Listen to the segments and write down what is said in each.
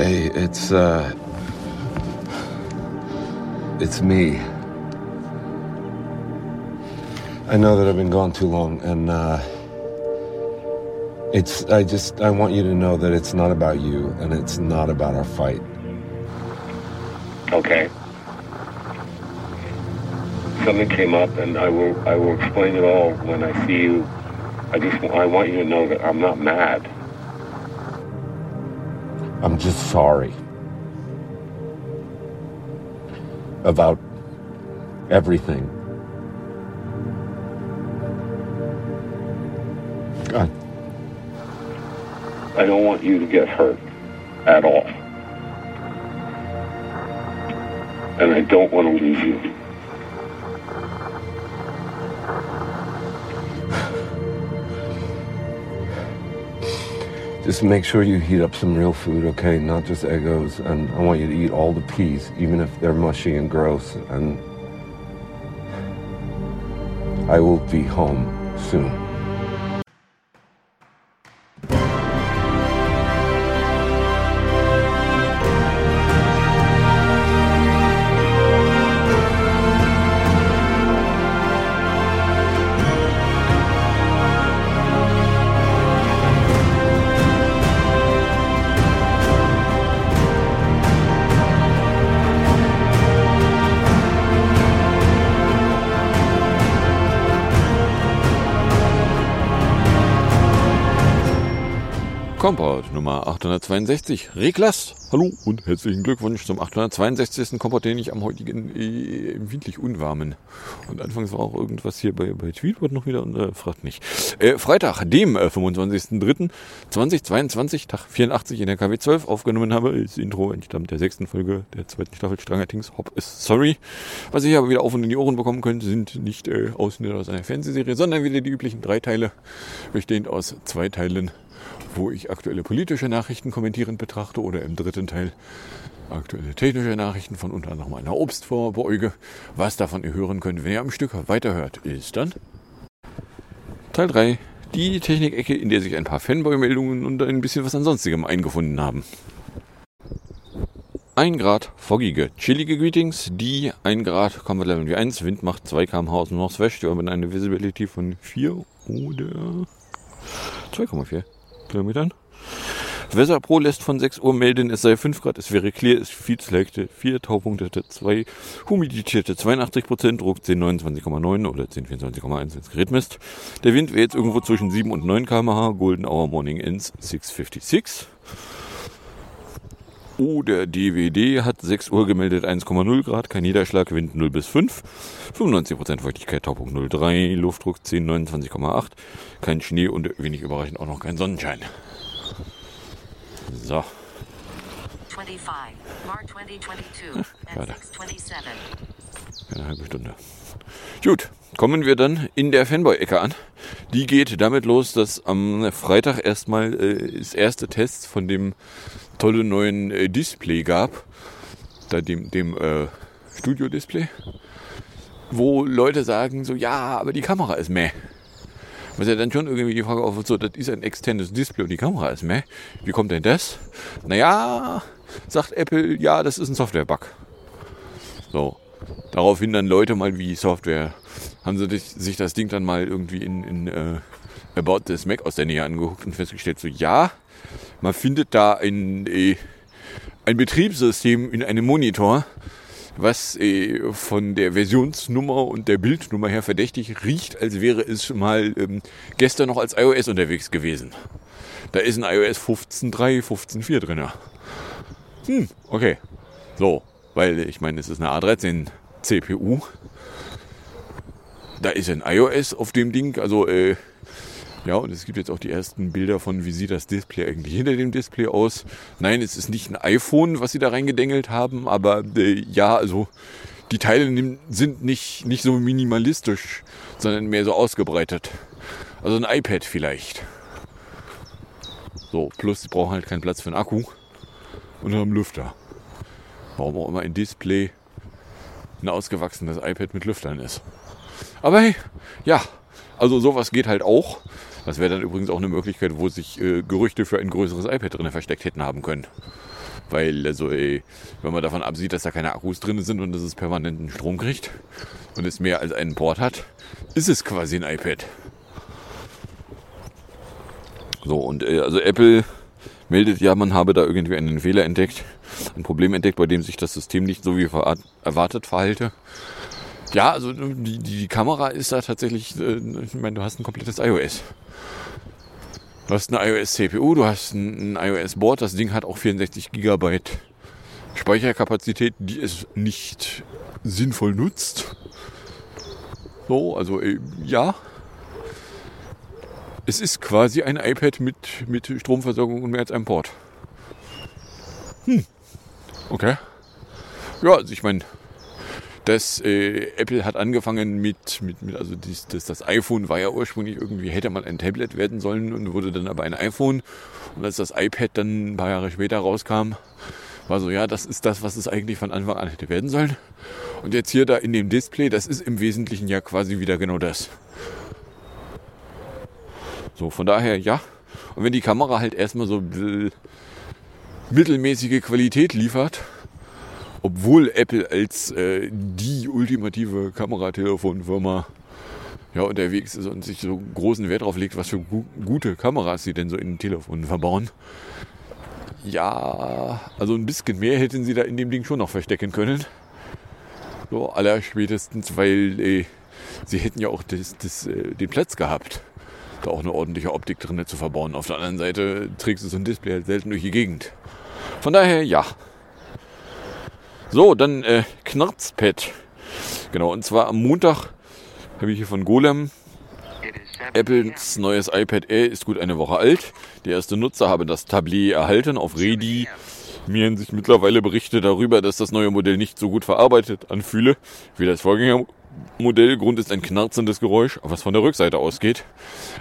Hey, it's uh it's me. I know that I've been gone too long and uh it's I just I want you to know that it's not about you and it's not about our fight. Okay. Something came up, and I will I will explain it all when I see you. I just I want you to know that I'm not mad. I'm just sorry about everything. God. I don't want you to get hurt at all. And I don't want to leave you. Just make sure you heat up some real food, okay? Not just Egos. And I want you to eat all the peas, even if they're mushy and gross. And I will be home soon. Kompott Nummer 862. Reklas. Hallo und herzlichen Glückwunsch zum 862. Kompott, den ich am heutigen äh, empfindlich unwarmen. Und anfangs war auch irgendwas hier bei, bei Tweetbot noch wieder und äh, fragt nicht. Äh, Freitag, dem äh, 25.03.2022, Tag 84 in der KW 12 aufgenommen habe. Das Intro entstammt der sechsten Folge der zweiten Staffel Stranger Things. Hop ist sorry. Was ihr aber wieder auf und in die Ohren bekommen könnt, sind nicht äh, Ausschnitte aus einer Fernsehserie, sondern wieder die üblichen drei Teile, bestehend aus zwei Teilen wo ich aktuelle politische Nachrichten kommentierend betrachte oder im dritten Teil aktuelle technische Nachrichten von unter anderem einer Obstform beäuge. Was davon ihr hören könnt, wenn ihr am Stück weiterhört, ist dann Teil 3, die Technikecke, in der sich ein paar Fanboy-Meldungen und ein bisschen was ansonstigem eingefunden haben. 1 Grad, foggige, chillige Greetings, die 1 Grad, Comfort Level wie 1, Wind macht 2 km/h aus Northwest, wir haben eine Visibility von 4 oder 2,4. Kilometern. Pro lässt von 6 Uhr melden, es sei 5 Grad, es wäre clear, es viel Selekte 4, Taupunkte 2, Humiditäte 82 Prozent, Druck 1029,9 oder 1024,1, wenn es Gerät misst. Der Wind wäre jetzt irgendwo zwischen 7 und 9 km/h, Golden Hour Morning Ends 656. Oh, der DWD hat 6 Uhr gemeldet 1,0 Grad, kein Niederschlag, Wind 0 bis 5, 95% Feuchtigkeit, Taupunkt 0,3, Luftdruck 1029,8, kein Schnee und wenig überraschend auch noch kein Sonnenschein. So. 25, March 2022, at 627. Eine halbe Stunde. Gut, kommen wir dann in der Fanboy-Ecke an. Die geht damit los, dass am Freitag erstmal äh, das erste Test von dem tolle neuen äh, Display gab, da dem, dem äh, Studio-Display, wo Leute sagen so, ja, aber die Kamera ist meh. Was ja dann schon irgendwie die Frage auf, so, das ist ein externes Display und die Kamera ist meh. Wie kommt denn das? Naja, sagt Apple, ja, das ist ein Software-Bug. So. Daraufhin dann Leute mal wie Software, haben sie sich das Ding dann mal irgendwie in, in äh, About this Mac aus der Nähe angeguckt und festgestellt, so ja, man findet da ein, äh, ein Betriebssystem in einem Monitor, was äh, von der Versionsnummer und der Bildnummer her verdächtig riecht, als wäre es mal ähm, gestern noch als iOS unterwegs gewesen. Da ist ein iOS 15.3, 15.4 drin. Hm, okay. So, weil ich meine, es ist eine A13 CPU. Da ist ein iOS auf dem Ding, also äh, ja, und es gibt jetzt auch die ersten Bilder von, wie sieht das Display eigentlich hinter dem Display aus. Nein, es ist nicht ein iPhone, was sie da reingedengelt haben, aber äh, ja, also die Teile sind nicht, nicht so minimalistisch, sondern mehr so ausgebreitet. Also ein iPad vielleicht. So, plus sie brauchen halt keinen Platz für einen Akku und haben Lüfter. Warum auch immer ein Display ein ausgewachsenes iPad mit Lüftern ist. Aber hey, ja, also sowas geht halt auch. Das wäre dann übrigens auch eine Möglichkeit, wo sich äh, Gerüchte für ein größeres iPad drin versteckt hätten haben können. Weil, also, ey, wenn man davon absieht, dass da keine Akkus drin sind und dass es permanenten Strom kriegt und es mehr als einen Port hat, ist es quasi ein iPad. So, und äh, also Apple meldet ja, man habe da irgendwie einen Fehler entdeckt, ein Problem entdeckt, bei dem sich das System nicht so wie erwartet verhalte. Ja, also die, die Kamera ist da tatsächlich, äh, ich meine, du hast ein komplettes iOS. Du hast eine iOS-CPU, du hast ein, ein iOS-Board, das Ding hat auch 64 GB Speicherkapazität, die es nicht sinnvoll nutzt. So, also äh, ja. Es ist quasi ein iPad mit, mit Stromversorgung und mehr als einem Port. Hm. Okay. Ja, also ich meine, das äh, Apple hat angefangen mit, mit, mit also dies, das, das iPhone war ja ursprünglich irgendwie, hätte mal ein Tablet werden sollen und wurde dann aber ein iPhone. Und als das iPad dann ein paar Jahre später rauskam, war so, ja, das ist das, was es eigentlich von Anfang an hätte werden sollen. Und jetzt hier da in dem Display, das ist im Wesentlichen ja quasi wieder genau das. So, von daher, ja. Und wenn die Kamera halt erstmal so mittelmäßige Qualität liefert, obwohl Apple als äh, die ultimative Kameratelefonfirma ja, unterwegs ist und sich so großen Wert darauf legt, was für gu gute Kameras sie denn so in den Telefonen verbauen. Ja, also ein bisschen mehr hätten sie da in dem Ding schon noch verstecken können. So, aller spätestens, weil äh, sie hätten ja auch das, das, äh, den Platz gehabt, da auch eine ordentliche Optik drin zu verbauen. Auf der anderen Seite trägst du so ein Display halt selten durch die Gegend. Von daher, ja, so, dann äh, Knarzpad. Genau, und zwar am Montag habe ich hier von Golem. Apples neues iPad Air ist gut eine Woche alt. Die erste Nutzer haben das Tablet erhalten auf Ready. Mir sich mittlerweile Berichte darüber, dass das neue Modell nicht so gut verarbeitet anfühle wie das Vorgängermodell. Grund ist ein knarzendes Geräusch, was von der Rückseite ausgeht.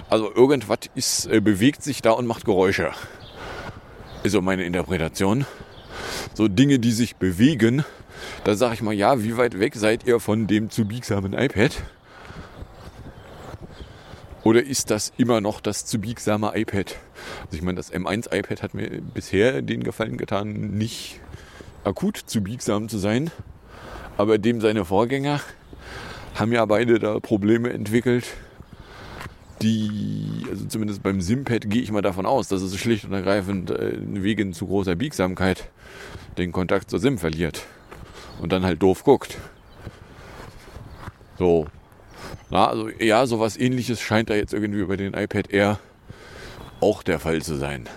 Also irgendwas ist, äh, bewegt sich da und macht Geräusche. Ist so meine Interpretation so Dinge, die sich bewegen, da sage ich mal, ja, wie weit weg seid ihr von dem zu biegsamen iPad? Oder ist das immer noch das zu biegsame iPad? Also ich meine, das M1 iPad hat mir bisher den Gefallen getan, nicht akut zu biegsam zu sein. Aber dem seine Vorgänger haben ja beide da Probleme entwickelt, die, also zumindest beim Simpad gehe ich mal davon aus, dass es schlicht und ergreifend äh, wegen zu großer Biegsamkeit den Kontakt zur SIM verliert und dann halt doof guckt. So. Na, also ja, sowas ähnliches scheint da jetzt irgendwie bei den iPad Air auch der Fall zu sein.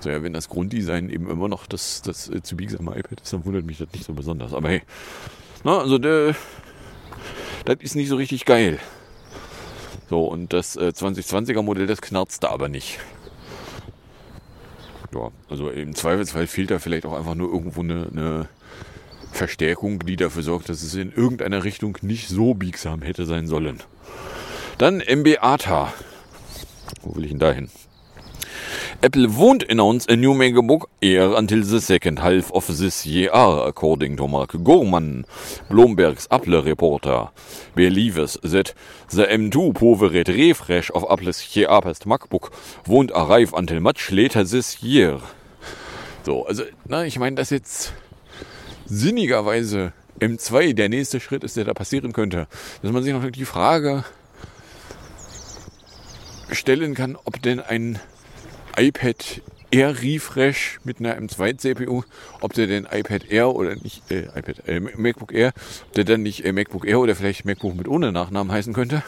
So, ja, wenn das Grunddesign eben immer noch das, das äh, zu biegsame iPad ist, dann wundert mich das nicht so besonders. Aber hey, na, also der, das ist nicht so richtig geil. So, und das äh, 2020er Modell, das knarzt da aber nicht. Ja, also im Zweifelsfall fehlt da vielleicht auch einfach nur irgendwo eine, eine Verstärkung, die dafür sorgt, dass es in irgendeiner Richtung nicht so biegsam hätte sein sollen. Dann MB ATA. Wo will ich denn da hin? Apple won't announce a new MacBook Air until the second half of this year, according to Mark Gorman, Bloomberg's Apple reporter. Believes that the M2 powered refresh of Apple's cheapest MacBook won't arrive until much later this year. So, also, na, ich meine, dass jetzt sinnigerweise M2 der nächste Schritt ist, der da passieren könnte, dass man sich noch die Frage stellen kann, ob denn ein iPad Air Refresh mit einer M2 CPU, ob der denn iPad Air oder nicht, äh, iPad, äh, MacBook Air, ob der dann nicht äh, MacBook Air oder vielleicht MacBook mit ohne Nachnamen heißen könnte,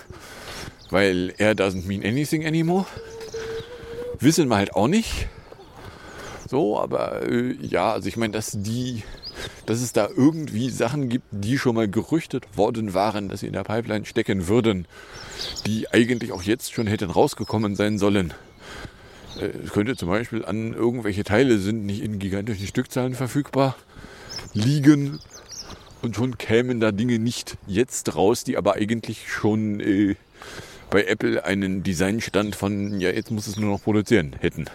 weil Air doesn't mean anything anymore. Wissen wir halt auch nicht. So, aber äh, ja, also ich meine, dass die, dass es da irgendwie Sachen gibt, die schon mal gerüchtet worden waren, dass sie in der Pipeline stecken würden, die eigentlich auch jetzt schon hätten rausgekommen sein sollen. Äh, es könnte zum Beispiel an irgendwelche Teile sind nicht in gigantischen Stückzahlen verfügbar liegen und schon kämen da Dinge nicht jetzt raus, die aber eigentlich schon äh, bei Apple einen Designstand von, ja, jetzt muss es nur noch produzieren, hätten.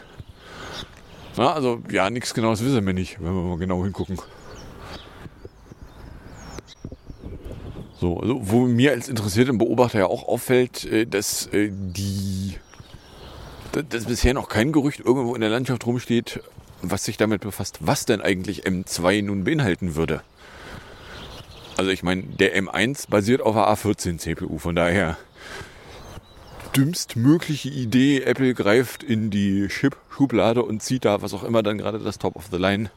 Na, also, ja, nichts genaues wissen wir nicht, wenn wir mal genau hingucken. So, also, wo mir als interessierten Beobachter ja auch auffällt, äh, dass äh, die dass bisher noch kein Gerücht irgendwo in der Landschaft rumsteht, was sich damit befasst, was denn eigentlich M2 nun beinhalten würde. Also ich meine, der M1 basiert auf der A14 CPU, von daher dümmstmögliche Idee, Apple greift in die Chip-Schublade und zieht da, was auch immer dann gerade das Top-of-the-Line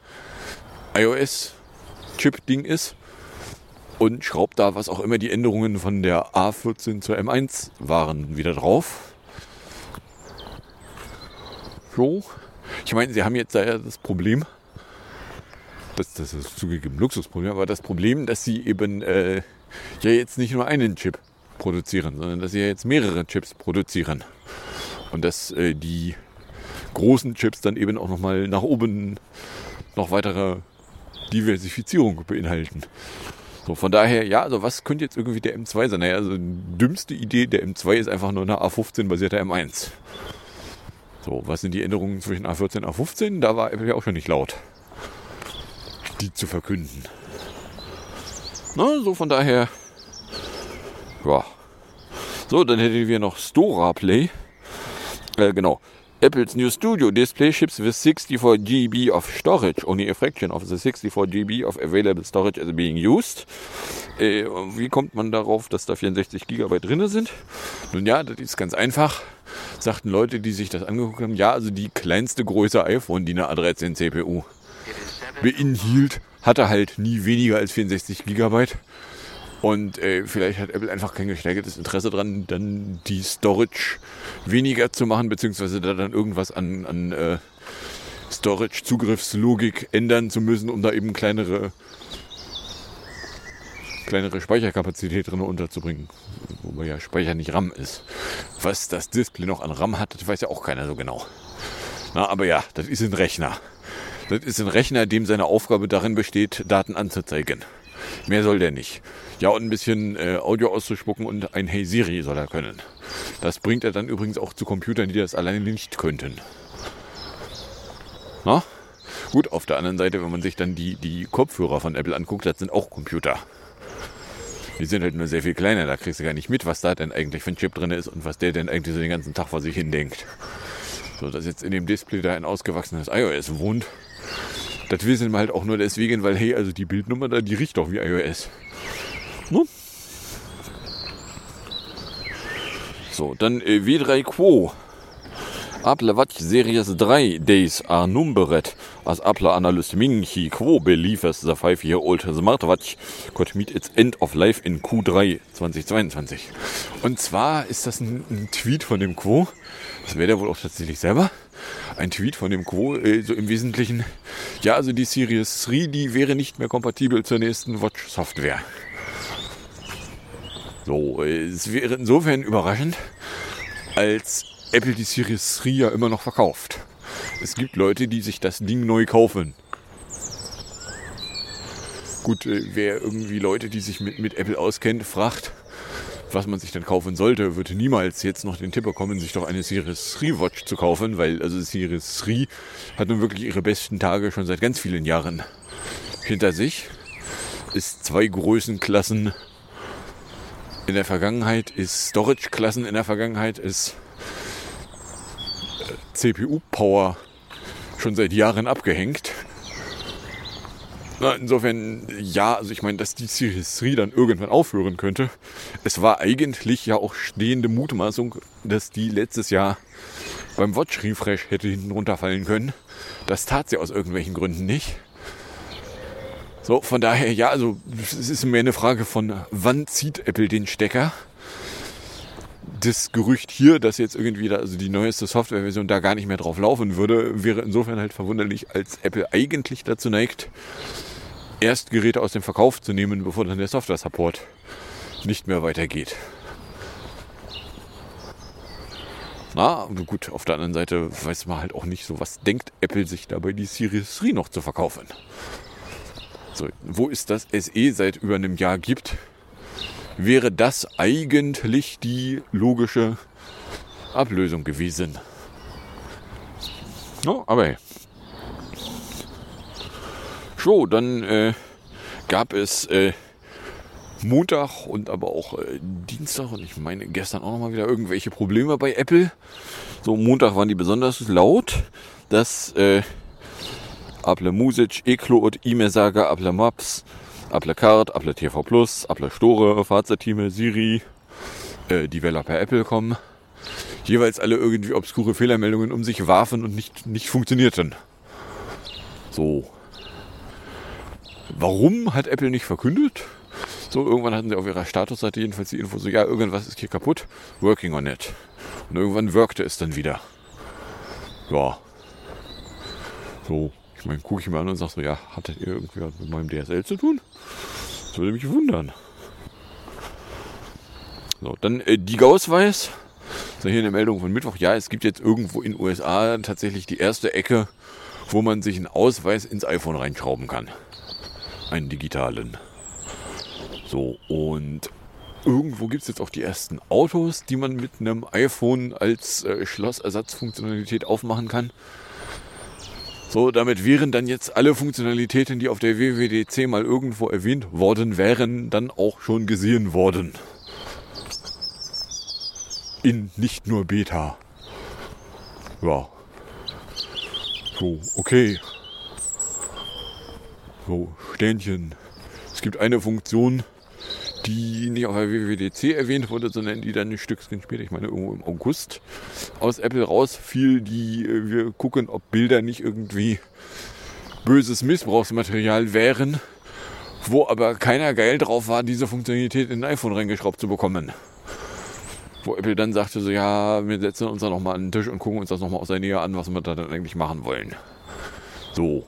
iOS-Chip-Ding ist und schraubt da, was auch immer die Änderungen von der A14 zur M1 waren, wieder drauf. So. Ich meine, sie haben jetzt da ja das Problem, das, das ist zugegeben Luxusproblem, aber das Problem, dass sie eben äh, ja jetzt nicht nur einen Chip produzieren, sondern dass sie ja jetzt mehrere Chips produzieren. Und dass äh, die großen Chips dann eben auch nochmal nach oben noch weitere Diversifizierung beinhalten. So, von daher, ja, also was könnte jetzt irgendwie der M2 sein? Naja, also die dümmste Idee der M2 ist einfach nur eine A15 basierter M1. So, was sind die Änderungen zwischen A14 und A15? Da war Apple ja auch schon nicht laut, die zu verkünden. Na, so von daher, ja. So, dann hätten wir noch Stora Play. Äh, genau. Apple's new studio display ships with 64 GB of storage. Only a fraction of the 64 GB of available storage is being used. Äh, wie kommt man darauf, dass da 64 GB drin sind? Nun ja, das ist ganz einfach. Sagten Leute, die sich das angeguckt haben, ja, also die kleinste Größe iPhone, die eine A13 CPU beinhielt, hatte halt nie weniger als 64 GB. Und äh, vielleicht hat Apple einfach kein gesteigertes Interesse daran, dann die Storage weniger zu machen, beziehungsweise da dann irgendwas an, an äh, Storage-Zugriffslogik ändern zu müssen, um da eben kleinere, kleinere Speicherkapazität drin unterzubringen. Wobei ja Speicher nicht RAM ist. Was das Display noch an RAM hat, das weiß ja auch keiner so genau. Na, aber ja, das ist ein Rechner. Das ist ein Rechner, dem seine Aufgabe darin besteht, Daten anzuzeigen. Mehr soll der nicht. Ja, und ein bisschen äh, Audio auszuspucken und ein Hey Siri soll er können. Das bringt er dann übrigens auch zu Computern, die das alleine nicht könnten. Na? Gut, auf der anderen Seite, wenn man sich dann die, die Kopfhörer von Apple anguckt, das sind auch Computer. Die sind halt nur sehr viel kleiner, da kriegst du gar nicht mit, was da denn eigentlich für ein Chip drin ist und was der denn eigentlich so den ganzen Tag vor sich hin denkt. So, dass jetzt in dem Display da ein ausgewachsenes iOS wohnt, das wissen wir halt auch nur deswegen, weil, hey, also die Bildnummer da, die riecht doch wie iOS. Ne? So, dann äh, V3 Quo. Apple Watch Series 3 days are numbered. As Apple analyst Ming Chi Quo believes the 5-year-old smartwatch. Could meet its end of life in Q3 2022. Und zwar ist das ein, ein Tweet von dem Quo, das wäre der wohl auch tatsächlich selber, ein Tweet von dem Quo, äh, so im Wesentlichen, ja, also die Series 3, die wäre nicht mehr kompatibel zur nächsten Watch-Software. So, äh, es wäre insofern überraschend, als Apple die Series 3 ja immer noch verkauft. Es gibt Leute, die sich das Ding neu kaufen. Gut, äh, wer irgendwie Leute, die sich mit, mit Apple auskennt, fragt, was man sich denn kaufen sollte, würde niemals jetzt noch den Tipp bekommen, sich doch eine Series 3 Watch zu kaufen, weil also Series 3 hat nun wirklich ihre besten Tage schon seit ganz vielen Jahren hinter sich. Ist zwei Größenklassen in der Vergangenheit, ist Storage-Klassen in der Vergangenheit, ist CPU-Power schon seit Jahren abgehängt. Insofern, ja, also ich meine, dass die Series 3 dann irgendwann aufhören könnte. Es war eigentlich ja auch stehende Mutmaßung, dass die letztes Jahr beim Watch Refresh hätte hinten runterfallen können. Das tat sie aus irgendwelchen Gründen nicht. So, von daher, ja, also es ist mehr eine Frage von, wann zieht Apple den Stecker? Das Gerücht hier, dass jetzt irgendwie da, also die neueste Softwareversion da gar nicht mehr drauf laufen würde, wäre insofern halt verwunderlich, als Apple eigentlich dazu neigt, erst Geräte aus dem Verkauf zu nehmen, bevor dann der Software-Support nicht mehr weitergeht. Na, gut, auf der anderen Seite weiß man halt auch nicht so, was denkt Apple sich dabei, die Series 3 noch zu verkaufen. So, wo ist das SE seit über einem Jahr gibt, wäre das eigentlich die logische Ablösung gewesen. No, aber hey. So, dann äh, gab es äh, Montag und aber auch äh, Dienstag und ich meine gestern auch noch mal wieder irgendwelche Probleme bei Apple. So Montag waren die besonders laut, dass äh, Apple Music, Ecloud, E-Mail-Sager, Apple Maps, Apple Card, Apple TV Plus, Apple Store, Fahrzeugteam, Siri, äh, Developer Apple kommen. Jeweils alle irgendwie obskure Fehlermeldungen um sich warfen und nicht, nicht funktionierten. So. Warum hat Apple nicht verkündet? So, irgendwann hatten sie auf ihrer Statusseite jedenfalls die Info so, ja, irgendwas ist hier kaputt, working on it. Und irgendwann wirkte es dann wieder. Ja. So, ich meine, gucke ich mir an und sage so, ja, hattet ihr irgendwie mit meinem DSL zu tun? Das würde mich wundern. So, dann äh, die Gaussweis. So, hier eine Meldung von Mittwoch. Ja, es gibt jetzt irgendwo in USA tatsächlich die erste Ecke, wo man sich einen Ausweis ins iPhone reinschrauben kann. Einen digitalen. So, und irgendwo gibt es jetzt auch die ersten Autos, die man mit einem iPhone als äh, Schlossersatzfunktionalität aufmachen kann. So, damit wären dann jetzt alle Funktionalitäten, die auf der WWDC mal irgendwo erwähnt worden wären, dann auch schon gesehen worden. In nicht nur Beta. Ja. So, okay. So, Sternchen. Es gibt eine Funktion, die nicht auf der WWDC erwähnt wurde, sondern die dann ein Stückchen später, ich meine irgendwo im August, aus Apple rausfiel, die äh, wir gucken, ob Bilder nicht irgendwie böses Missbrauchsmaterial wären, wo aber keiner geil drauf war, diese Funktionalität in ein iPhone reingeschraubt zu bekommen. Wo Apple dann sagte so, ja, wir setzen uns da nochmal an den Tisch und gucken uns das nochmal aus der Nähe an, was wir da dann eigentlich machen wollen. So.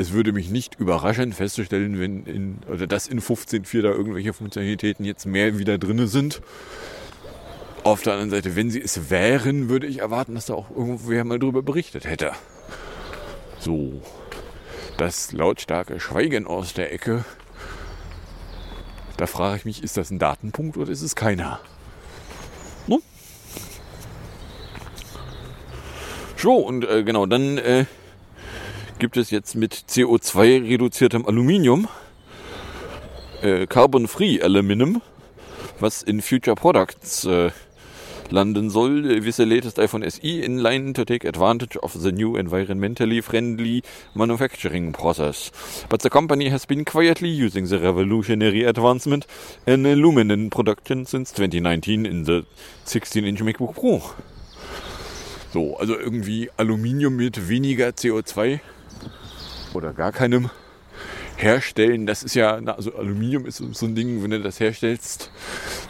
Es würde mich nicht überraschen, festzustellen, wenn in, oder dass in 15.4 da irgendwelche Funktionalitäten jetzt mehr wieder drin sind. Auf der anderen Seite, wenn sie es wären, würde ich erwarten, dass da auch irgendwer mal drüber berichtet hätte. So. Das lautstarke Schweigen aus der Ecke. Da frage ich mich, ist das ein Datenpunkt oder ist es keiner? No? So, und äh, genau, dann äh, gibt es jetzt mit CO2 reduziertem Aluminium äh, Carbon-Free Aluminum, was in Future Products äh, landen soll, with the latest iPhone SE in line to take advantage of the new environmentally friendly manufacturing process. But the company has been quietly using the revolutionary advancement in aluminum production since 2019 in the 16-inch MacBook Pro. So, also irgendwie Aluminium mit weniger CO2 oder gar keinem herstellen. Das ist ja, also Aluminium ist so ein Ding, wenn du das herstellst,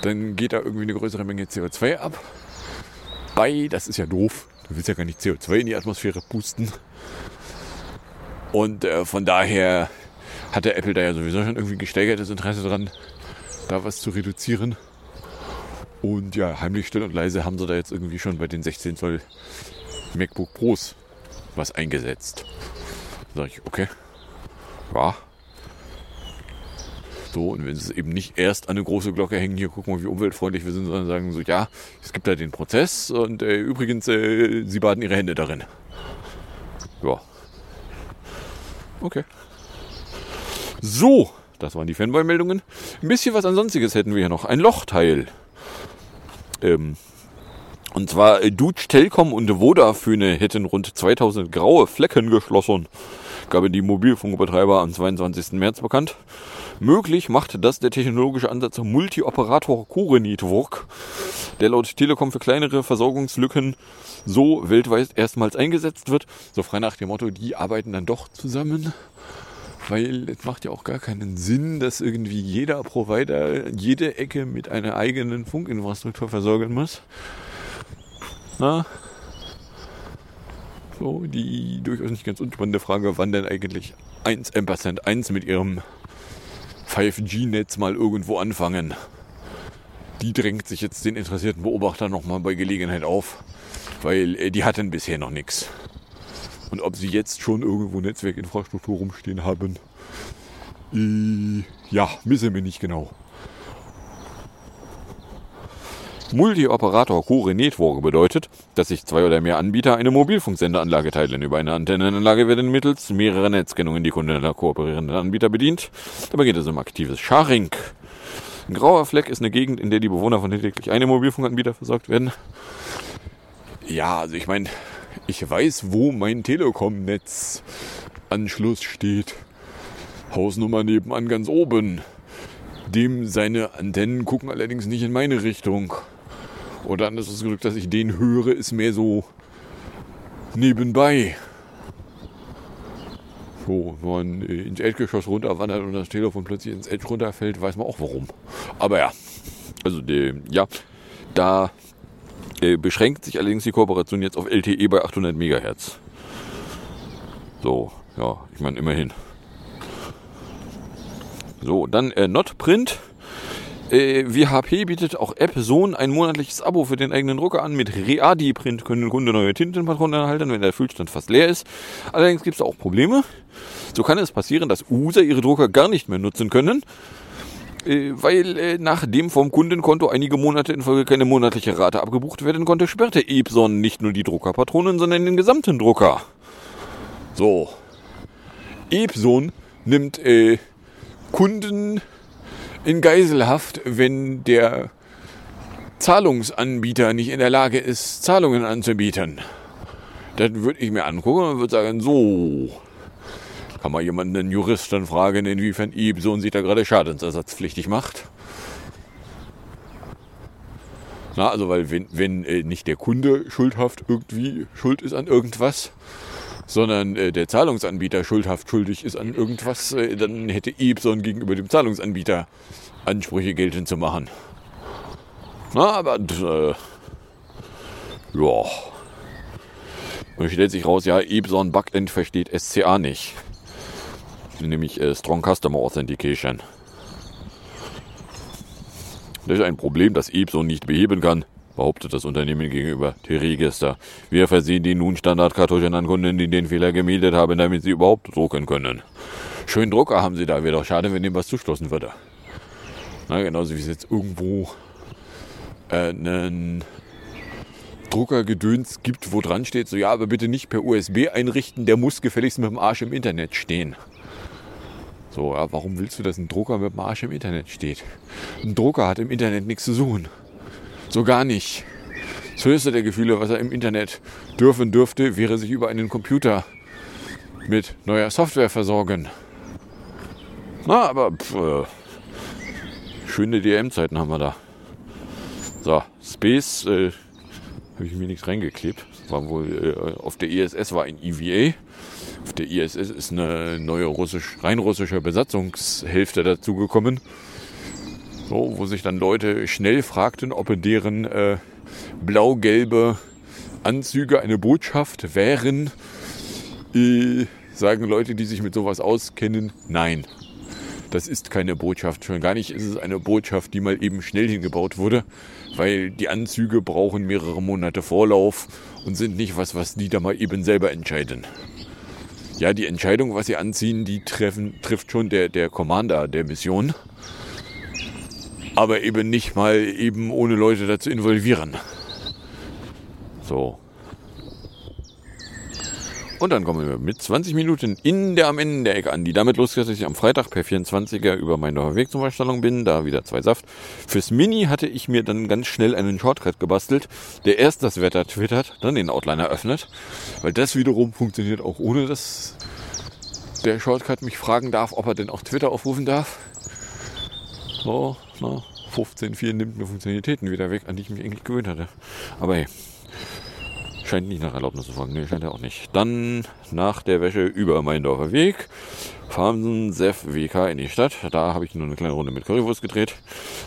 dann geht da irgendwie eine größere Menge CO2 ab. Bei, das ist ja doof. Du willst ja gar nicht CO2 in die Atmosphäre pusten. Und äh, von daher hat der Apple da ja sowieso schon irgendwie gesteigertes Interesse dran, da was zu reduzieren. Und ja, heimlich still und leise haben sie da jetzt irgendwie schon bei den 16 Zoll MacBook Pros was eingesetzt. Da sag ich, okay, ja, so, und wenn sie es eben nicht erst an eine große Glocke hängen, hier gucken wir, wie umweltfreundlich wir sind, sondern sagen so, ja, es gibt da den Prozess und äh, übrigens, äh, sie baden ihre Hände darin. Ja. Okay. So, das waren die Fanboy-Meldungen. Ein bisschen was Ansonstiges hätten wir hier noch. Ein Lochteil. Ähm, und zwar äh, Deutsche Telekom und Vodafone hätten rund 2000 graue Flecken geschlossen. Gabe die Mobilfunkbetreiber am 22. März bekannt. Möglich macht das der technologische Ansatz Multi-Operator Core Network, der laut Telekom für kleinere Versorgungslücken so weltweit erstmals eingesetzt wird. So frei nach dem Motto, die arbeiten dann doch zusammen. Weil es macht ja auch gar keinen Sinn, dass irgendwie jeder Provider jede Ecke mit einer eigenen Funkinfrastruktur versorgen muss. Na, so, die durchaus nicht ganz unspannende Frage, wann denn eigentlich 1 Ampersand 1 mit ihrem 5G-Netz mal irgendwo anfangen. Die drängt sich jetzt den interessierten Beobachter nochmal bei Gelegenheit auf, weil äh, die hatten bisher noch nichts. Und ob sie jetzt schon irgendwo Netzwerkinfrastruktur rumstehen haben, äh, ja, wissen wir nicht genau. Multi-Operator Core Network bedeutet, dass sich zwei oder mehr Anbieter eine Mobilfunksenderanlage teilen. Über eine Antennenanlage werden mittels mehrerer Netzkennungen die Kunden der kooperierenden Anbieter bedient. Dabei geht es um aktives Sharing. Ein grauer Fleck ist eine Gegend, in der die Bewohner von lediglich einem Mobilfunkanbieter versorgt werden. Ja, also ich meine, ich weiß, wo mein Telekom-Netz Anschluss steht Hausnummer nebenan ganz oben. Dem seine Antennen gucken allerdings nicht in meine Richtung. Oder anders ausgedrückt, dass ich den höre, ist mehr so nebenbei. So, wenn man äh, ins Erdgeschoss runterwandert und das Telefon plötzlich ins Edge runterfällt, weiß man auch warum. Aber ja, also die, ja, da äh, beschränkt sich allerdings die Kooperation jetzt auf LTE bei 800 Megahertz. So, ja, ich meine immerhin. So, dann äh, Notprint. Äh, WHP bietet auch App Sohn ein monatliches Abo für den eigenen Drucker an. Mit Readi-Print können Kunde neue Tintenpatronen erhalten, wenn der Füllstand fast leer ist. Allerdings gibt es auch Probleme. So kann es passieren, dass User ihre Drucker gar nicht mehr nutzen können, äh, weil äh, nach dem vom Kundenkonto einige Monate in Folge keine monatliche Rate abgebucht werden konnte, sperrte Epson nicht nur die Druckerpatronen, sondern den gesamten Drucker. So. Epson nimmt äh, Kunden in Geiselhaft, wenn der Zahlungsanbieter nicht in der Lage ist, Zahlungen anzubieten. Dann würde ich mir angucken und würde sagen, so, kann man jemanden, einen Juristen fragen, inwiefern Epson sich da gerade schadensersatzpflichtig macht. Na, also weil wenn, wenn äh, nicht der Kunde schuldhaft irgendwie schuld ist an irgendwas, sondern äh, der Zahlungsanbieter schuldhaft schuldig ist an irgendwas, äh, dann hätte Epson gegenüber dem Zahlungsanbieter Ansprüche geltend zu machen. Na, aber äh, ja. Und stellt sich raus, ja, Epson Backend versteht SCA nicht. Nämlich äh, Strong Customer Authentication. Das ist ein Problem, das Epson nicht beheben kann behauptet das Unternehmen gegenüber T-Register. Wir versehen die nun Standardkartuschen an Kunden, die den Fehler gemeldet haben, damit sie überhaupt drucken können. Schönen Drucker haben sie da, wäre doch schade, wenn dem was zustoßen würde. Na, genauso wie es jetzt irgendwo äh, einen Druckergedöns gibt, wo dran steht, so ja, aber bitte nicht per USB einrichten, der muss gefälligst mit dem Arsch im Internet stehen. So, ja, warum willst du, dass ein Drucker mit dem Arsch im Internet steht? Ein Drucker hat im Internet nichts zu suchen. So gar nicht. Das höchste der Gefühle, was er im Internet dürfen dürfte, wäre sich über einen Computer mit neuer Software versorgen. Na, aber pff, äh, schöne DM-Zeiten haben wir da. So, Space, äh, habe ich mir nichts reingeklebt. War wohl äh, auf der ISS war ein EVA. Auf der ISS ist eine neue russisch, rein russische Besatzungshälfte dazugekommen. So, wo sich dann Leute schnell fragten, ob deren äh, blau-gelbe Anzüge eine Botschaft wären. Äh, sagen Leute, die sich mit sowas auskennen, nein. Das ist keine Botschaft. Schon gar nicht ist es eine Botschaft, die mal eben schnell hingebaut wurde, weil die Anzüge brauchen mehrere Monate Vorlauf und sind nicht was, was die da mal eben selber entscheiden. Ja, die Entscheidung, was sie anziehen, die treffen, trifft schon der, der Commander der Mission aber eben nicht mal eben ohne Leute dazu involvieren. So. Und dann kommen wir mit 20 Minuten in der am Ende der Ecke an, die damit losgeht, dass ich am Freitag per 24er über meinen Weg zur Verstellung bin, da wieder zwei Saft. Fürs Mini hatte ich mir dann ganz schnell einen Shortcut gebastelt, der erst das Wetter twittert, dann den Outliner öffnet, weil das wiederum funktioniert auch ohne, dass der Shortcut mich fragen darf, ob er denn auch Twitter aufrufen darf. So, na, 15.4 nimmt mir Funktionalitäten wieder weg, an die ich mich eigentlich gewöhnt hatte. Aber hey, scheint nicht nach Erlaubnis zu folgen. Nee, scheint er auch nicht. Dann nach der Wäsche über Meindorfer Weg. Farmsen, Sef, WK in die Stadt. Da habe ich nur eine kleine Runde mit Currywurst gedreht.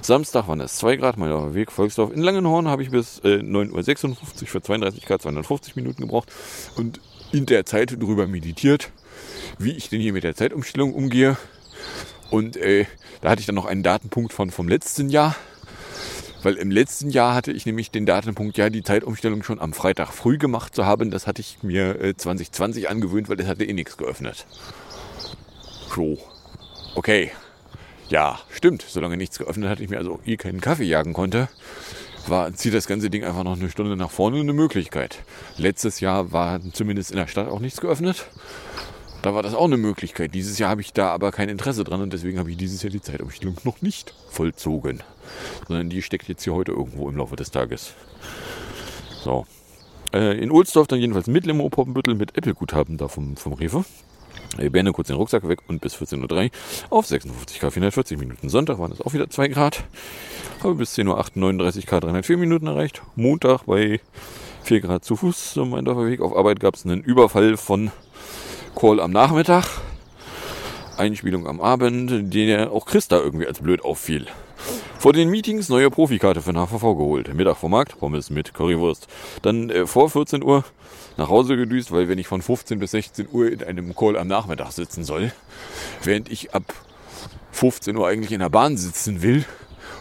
Samstag waren es 2 Grad, Meindorfer Weg, Volksdorf. In Langenhorn habe ich bis äh, 9.56 Uhr für 32 Grad 250 Minuten gebraucht. Und in der Zeit darüber meditiert, wie ich denn hier mit der Zeitumstellung umgehe. Und äh, da hatte ich dann noch einen Datenpunkt von vom letzten Jahr. Weil im letzten Jahr hatte ich nämlich den Datenpunkt, ja, die Zeitumstellung schon am Freitag früh gemacht zu haben. Das hatte ich mir äh, 2020 angewöhnt, weil das hatte eh nichts geöffnet. So. Okay. Ja, stimmt. Solange nichts geöffnet hat, ich mir also eh keinen Kaffee jagen konnte, war, zieht das ganze Ding einfach noch eine Stunde nach vorne eine Möglichkeit. Letztes Jahr war zumindest in der Stadt auch nichts geöffnet. Da war das auch eine Möglichkeit. Dieses Jahr habe ich da aber kein Interesse dran und deswegen habe ich dieses Jahr die Zeitumstellung noch nicht vollzogen. Sondern die steckt jetzt hier heute irgendwo im Laufe des Tages. So. Äh, in Ohlsdorf dann jedenfalls mit Limo Poppenbüttel mit Apple-Guthaben da vom, vom Rewe. äh, Berne kurz den Rucksack weg und bis 14.03 Uhr auf 56 K 440 Minuten. Sonntag waren es auch wieder 2 Grad. Habe bis 10.38 Uhr 39 K 304 Minuten erreicht. Montag bei 4 Grad zu Fuß meinen Weg. Auf Arbeit gab es einen Überfall von Call am Nachmittag. Einspielung am Abend, der auch Christa irgendwie als blöd auffiel. Vor den Meetings neue Profikarte für HVV geholt. Mittag vom Markt, Pommes mit Currywurst. Dann äh, vor 14 Uhr nach Hause gedüst, weil wenn ich von 15 bis 16 Uhr in einem Call am Nachmittag sitzen soll, während ich ab 15 Uhr eigentlich in der Bahn sitzen will,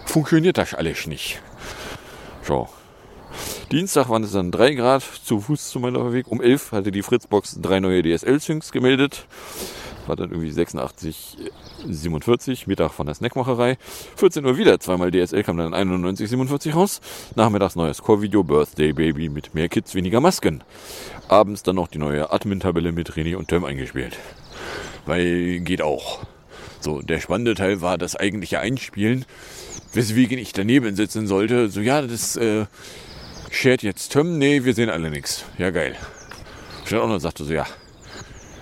funktioniert das alles nicht. So. Dienstag waren es dann 3 Grad zu Fuß zu meiner Weg. Um 11 hatte die Fritzbox drei neue DSL-Syncs gemeldet war dann irgendwie 86, 47, Mittag von der Snackmacherei. 14 Uhr wieder zweimal DSL, kam dann 91, 47 raus. Nachmittags neues Core-Video, Birthday Baby mit mehr Kids, weniger Masken. Abends dann noch die neue Admin-Tabelle mit René und Töm eingespielt. Weil geht auch. So, der spannende Teil war das eigentliche Einspielen, weswegen ich daneben sitzen sollte. So, ja, das äh, shared jetzt Töm. Nee, wir sehen alle nichts. Ja, geil. Stand auch noch sagte so, ja,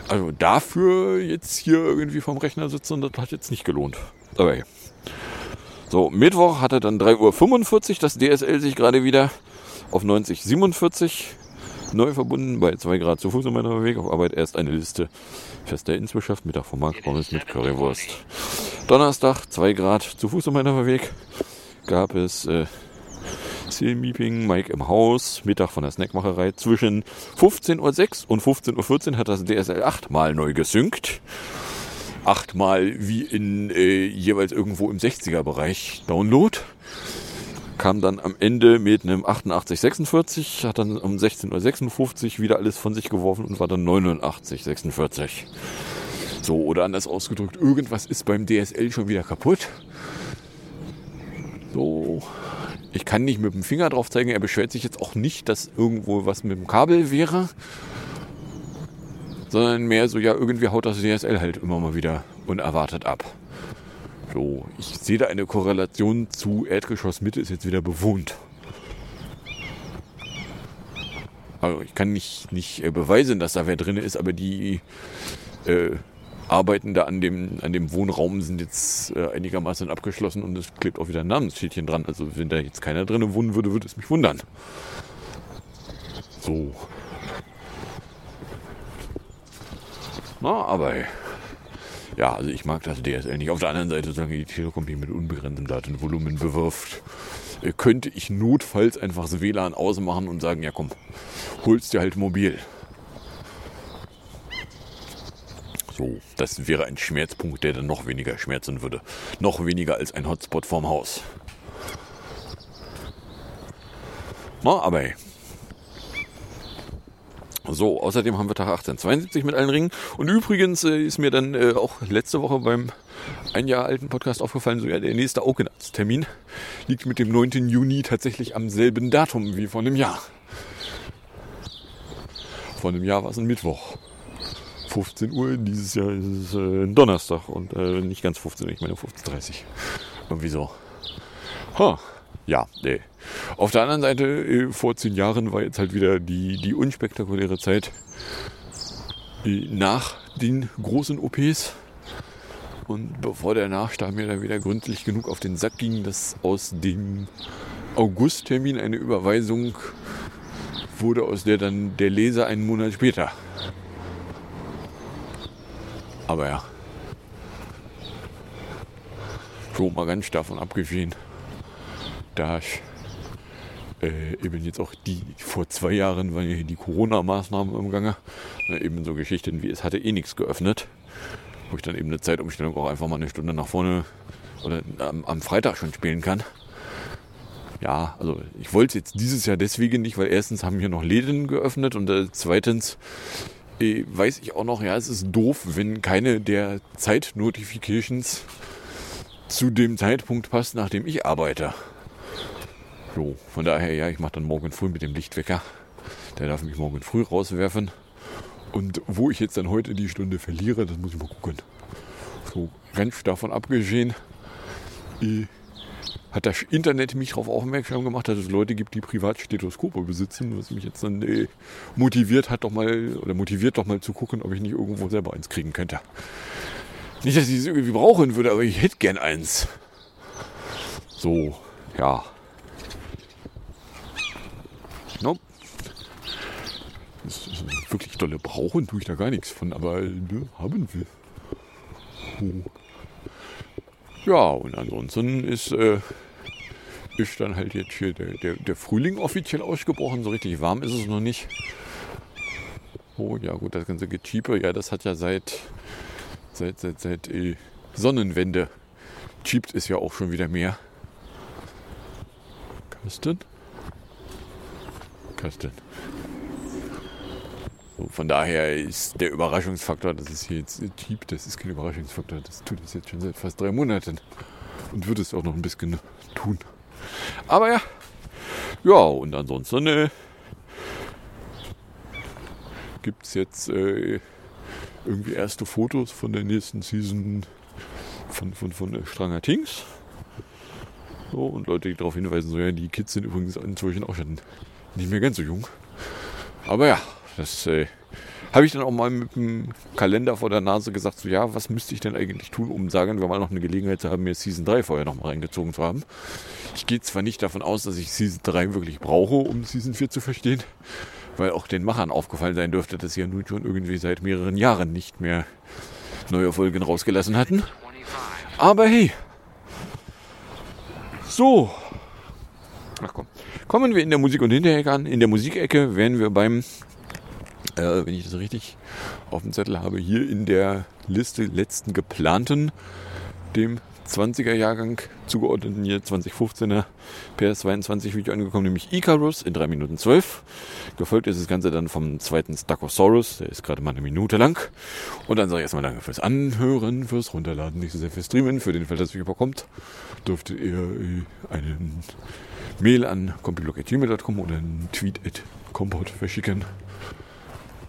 also dafür jetzt hier irgendwie vom Rechner sitzen, das hat jetzt nicht gelohnt. Aber hey. So, Mittwoch hatte dann 3.45 Uhr das DSL sich gerade wieder auf 9047 neu verbunden bei 2 Grad zu Fuß in meiner Weg. Auf Arbeit erst eine Liste fester Insbeschaft. Mittag vom Markt Pommes mit Currywurst. Donnerstag 2 Grad zu Fuß in meiner Weg gab es äh, Zielmeeting, Mike im Haus, Mittag von der Snackmacherei. Zwischen 15.06 Uhr und 15.14 Uhr hat das DSL 8 mal neu gesynkt. Achtmal wie in äh, jeweils irgendwo im 60er-Bereich Download. Kam dann am Ende mit einem 8846, hat dann um 16.56 Uhr wieder alles von sich geworfen und war dann 8946. So, oder anders ausgedrückt, irgendwas ist beim DSL schon wieder kaputt. So, ich kann nicht mit dem Finger drauf zeigen. Er beschwert sich jetzt auch nicht, dass irgendwo was mit dem Kabel wäre. Sondern mehr so, ja, irgendwie haut das DSL halt immer mal wieder unerwartet ab. So, ich sehe da eine Korrelation zu Erdgeschossmitte ist jetzt wieder bewohnt. Also ich kann nicht, nicht äh, beweisen, dass da wer drin ist, aber die äh, Arbeiten da an dem, an dem Wohnraum sind jetzt äh, einigermaßen abgeschlossen und es klebt auch wieder ein Namensschildchen dran. Also wenn da jetzt keiner drin wohnen würde, würde es mich wundern. So. Na, aber ja, also ich mag das DSL nicht. Auf der anderen Seite, solange die Telekom hier mit unbegrenztem Datenvolumen bewirft, äh, könnte ich notfalls einfach das WLAN ausmachen und sagen, ja komm, holst dir halt mobil. So, das wäre ein Schmerzpunkt, der dann noch weniger schmerzen würde. Noch weniger als ein Hotspot vorm Haus. Na, aber hey. So, außerdem haben wir Tag 1872 mit allen Ringen. Und übrigens äh, ist mir dann äh, auch letzte Woche beim ein Jahr alten Podcast aufgefallen, so ja, der nächste Augenarzttermin liegt mit dem 9. Juni tatsächlich am selben Datum wie vor einem Jahr. Vor einem Jahr war es ein Mittwoch. 15 Uhr. Dieses Jahr ist es äh, Donnerstag und äh, nicht ganz 15 Uhr, ich meine 15.30 Uhr. Irgendwie so. Ha. Ja, nee. Auf der anderen Seite, äh, vor zehn Jahren war jetzt halt wieder die, die unspektakuläre Zeit äh, nach den großen OPs. Und bevor der Nachstab mir dann wieder gründlich genug auf den Sack ging, dass aus dem Augusttermin eine Überweisung wurde, aus der dann der Leser einen Monat später aber ja. So mal ganz davon abgesehen, da ich äh, eben jetzt auch die, vor zwei Jahren waren ja die Corona-Maßnahmen im Gange. Ne, eben so Geschichten wie es hatte eh nichts geöffnet. Wo ich dann eben eine Zeitumstellung auch einfach mal eine Stunde nach vorne oder am, am Freitag schon spielen kann. Ja, also ich wollte jetzt dieses Jahr deswegen nicht, weil erstens haben hier noch Läden geöffnet und äh, zweitens äh, weiß ich auch noch, ja, es ist doof, wenn keine der Zeitnotifications zu dem Zeitpunkt passt, nachdem ich arbeite. So, von daher, ja, ich mache dann morgen früh mit dem Lichtwecker. Der darf mich morgen früh rauswerfen. Und wo ich jetzt dann heute die Stunde verliere, das muss ich mal gucken. So, ganz davon abgesehen, äh, hat das Internet mich darauf aufmerksam gemacht, dass es Leute gibt, die Privatstethoskope besitzen, was mich jetzt dann äh, motiviert hat, doch mal, oder motiviert doch mal zu gucken, ob ich nicht irgendwo selber eins kriegen könnte. Nicht, dass ich es irgendwie brauchen würde, aber ich hätte gern eins. So, ja. Nope. Das ist wirklich dolle brauchen, tue ich da gar nichts von, aber ne, haben wir. Oh. Ja, und ansonsten ist, äh, ist dann halt jetzt hier der, der, der Frühling offiziell ausgebrochen. So richtig warm ist es noch nicht. Oh ja, gut, das ganze Gecheape, ja, das hat ja seit, seit, seit, seit äh, Sonnenwende cheapt es ja auch schon wieder mehr. Carsten? Carsten. So, von daher ist der Überraschungsfaktor, dass es hier jetzt gibt, das ist kein Überraschungsfaktor. Das tut es jetzt schon seit fast drei Monaten und wird es auch noch ein bisschen tun. Aber ja, ja, und ansonsten äh, gibt es jetzt äh, irgendwie erste Fotos von der nächsten Season von, von, von äh, Stranger Things. So, und Leute, die darauf hinweisen, so ja, die Kids sind übrigens inzwischen auch schon nicht mehr ganz so jung. Aber ja, das äh, habe ich dann auch mal mit dem Kalender vor der Nase gesagt, so ja, was müsste ich denn eigentlich tun, um sagen wir mal noch eine Gelegenheit zu haben, mir Season 3 vorher noch mal reingezogen zu haben. Ich gehe zwar nicht davon aus, dass ich Season 3 wirklich brauche, um Season 4 zu verstehen, weil auch den Machern aufgefallen sein dürfte, dass sie ja nun schon irgendwie seit mehreren Jahren nicht mehr neue Folgen rausgelassen hatten. Aber hey, so. Ach komm. Kommen wir in der Musik- und Hinterecke an. In der Musikecke wären wir beim äh, wenn ich das richtig auf dem Zettel habe, hier in der Liste letzten geplanten, dem 20er Jahrgang zugeordneten hier 2015er PS22 Video angekommen, nämlich Icarus in 3 Minuten 12. Gefolgt ist das Ganze dann vom zweiten Stachosaurus, der ist gerade mal eine Minute lang. Und dann sage ich erstmal danke fürs Anhören, fürs Runterladen, nicht so sehr fürs Streamen, für den Fall, dass es mich überkommt. Dürfte ihr äh, einen Mail an compiblog.gmail.com oder einen Tweet at verschicken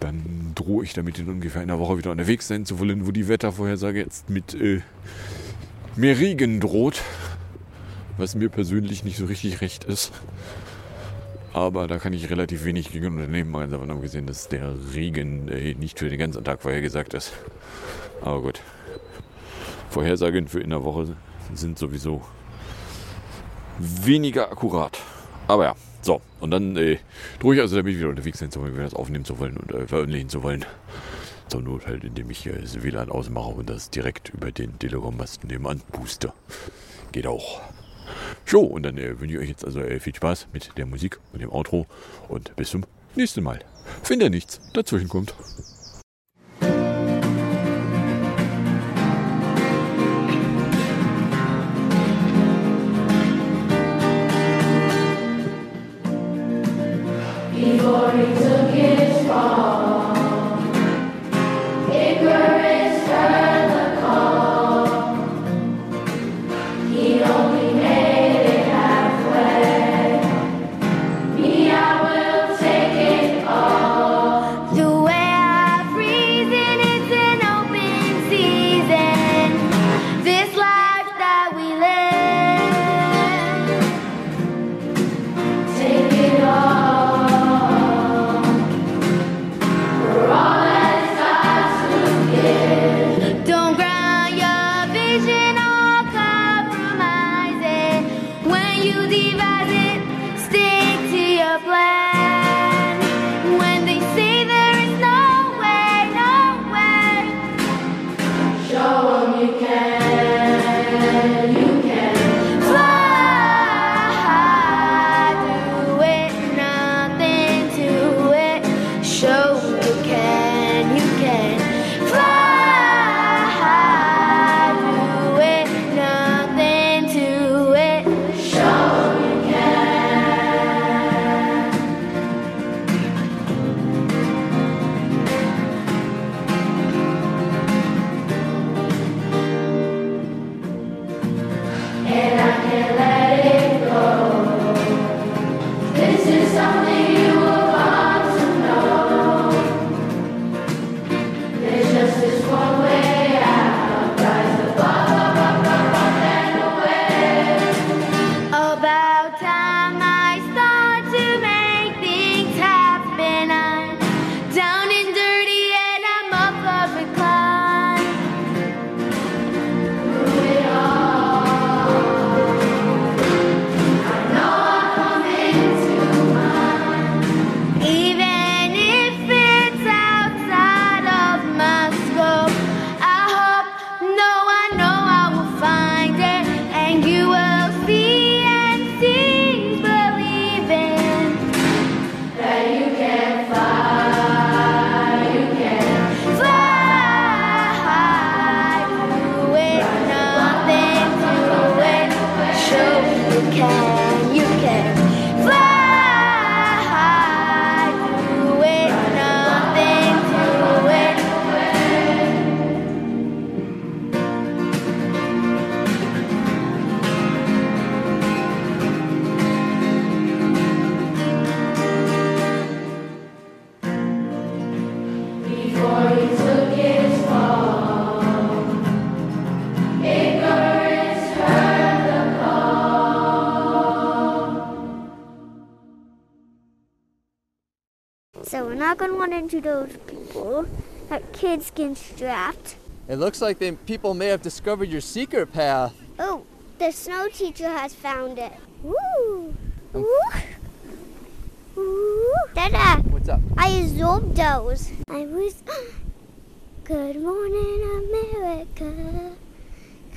dann drohe ich damit in ungefähr einer Woche wieder unterwegs sein zu wollen, wo die Wettervorhersage jetzt mit äh, mehr Regen droht, was mir persönlich nicht so richtig recht ist. Aber da kann ich relativ wenig gegen unternehmen, mal davon abgesehen, dass der Regen äh, nicht für den ganzen Tag vorhergesagt ist. Aber gut. Vorhersagen für in einer Woche sind sowieso weniger akkurat. Aber ja. So, und dann äh, drohe ich also damit wieder unterwegs sein zu wollen, das aufnehmen zu wollen und äh, veröffentlichen zu wollen. Zur Not halt, indem ich hier das WLAN ausmache und das direkt über den Telegram-Masten nebenan booste. Geht auch. So, und dann äh, wünsche ich euch jetzt also äh, viel Spaß mit der Musik und dem Outro und bis zum nächsten Mal. Wenn da nichts dazwischen kommt. The not gonna run into those people. That kid's getting strapped. It looks like they, people may have discovered your secret path. Oh, the snow teacher has found it. Woo! Oh. Woo! Woo! Dada, What's up? I absorbed those. I was. Good morning, America.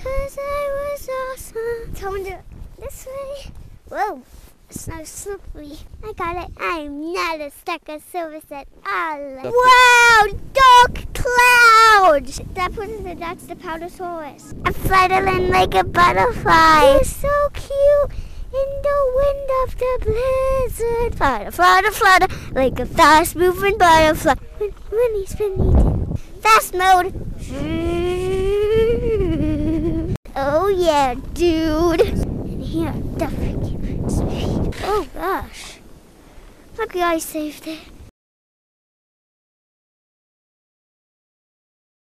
Cause I was awesome. Told you this way. Whoa, snow slippery. I got it. I'm not a sucker service at ah, all. That's Wow, dark clouds. That person, that's the Powdersaurus. I'm fluttering like a butterfly. He's so cute. In the wind of the blizzard, flutter, flutter, flutter, like a fast-moving butterfly. When, when he's been eaten, fast mode. Oh yeah, dude. And here, definitely speed. Oh gosh, lucky I saved it.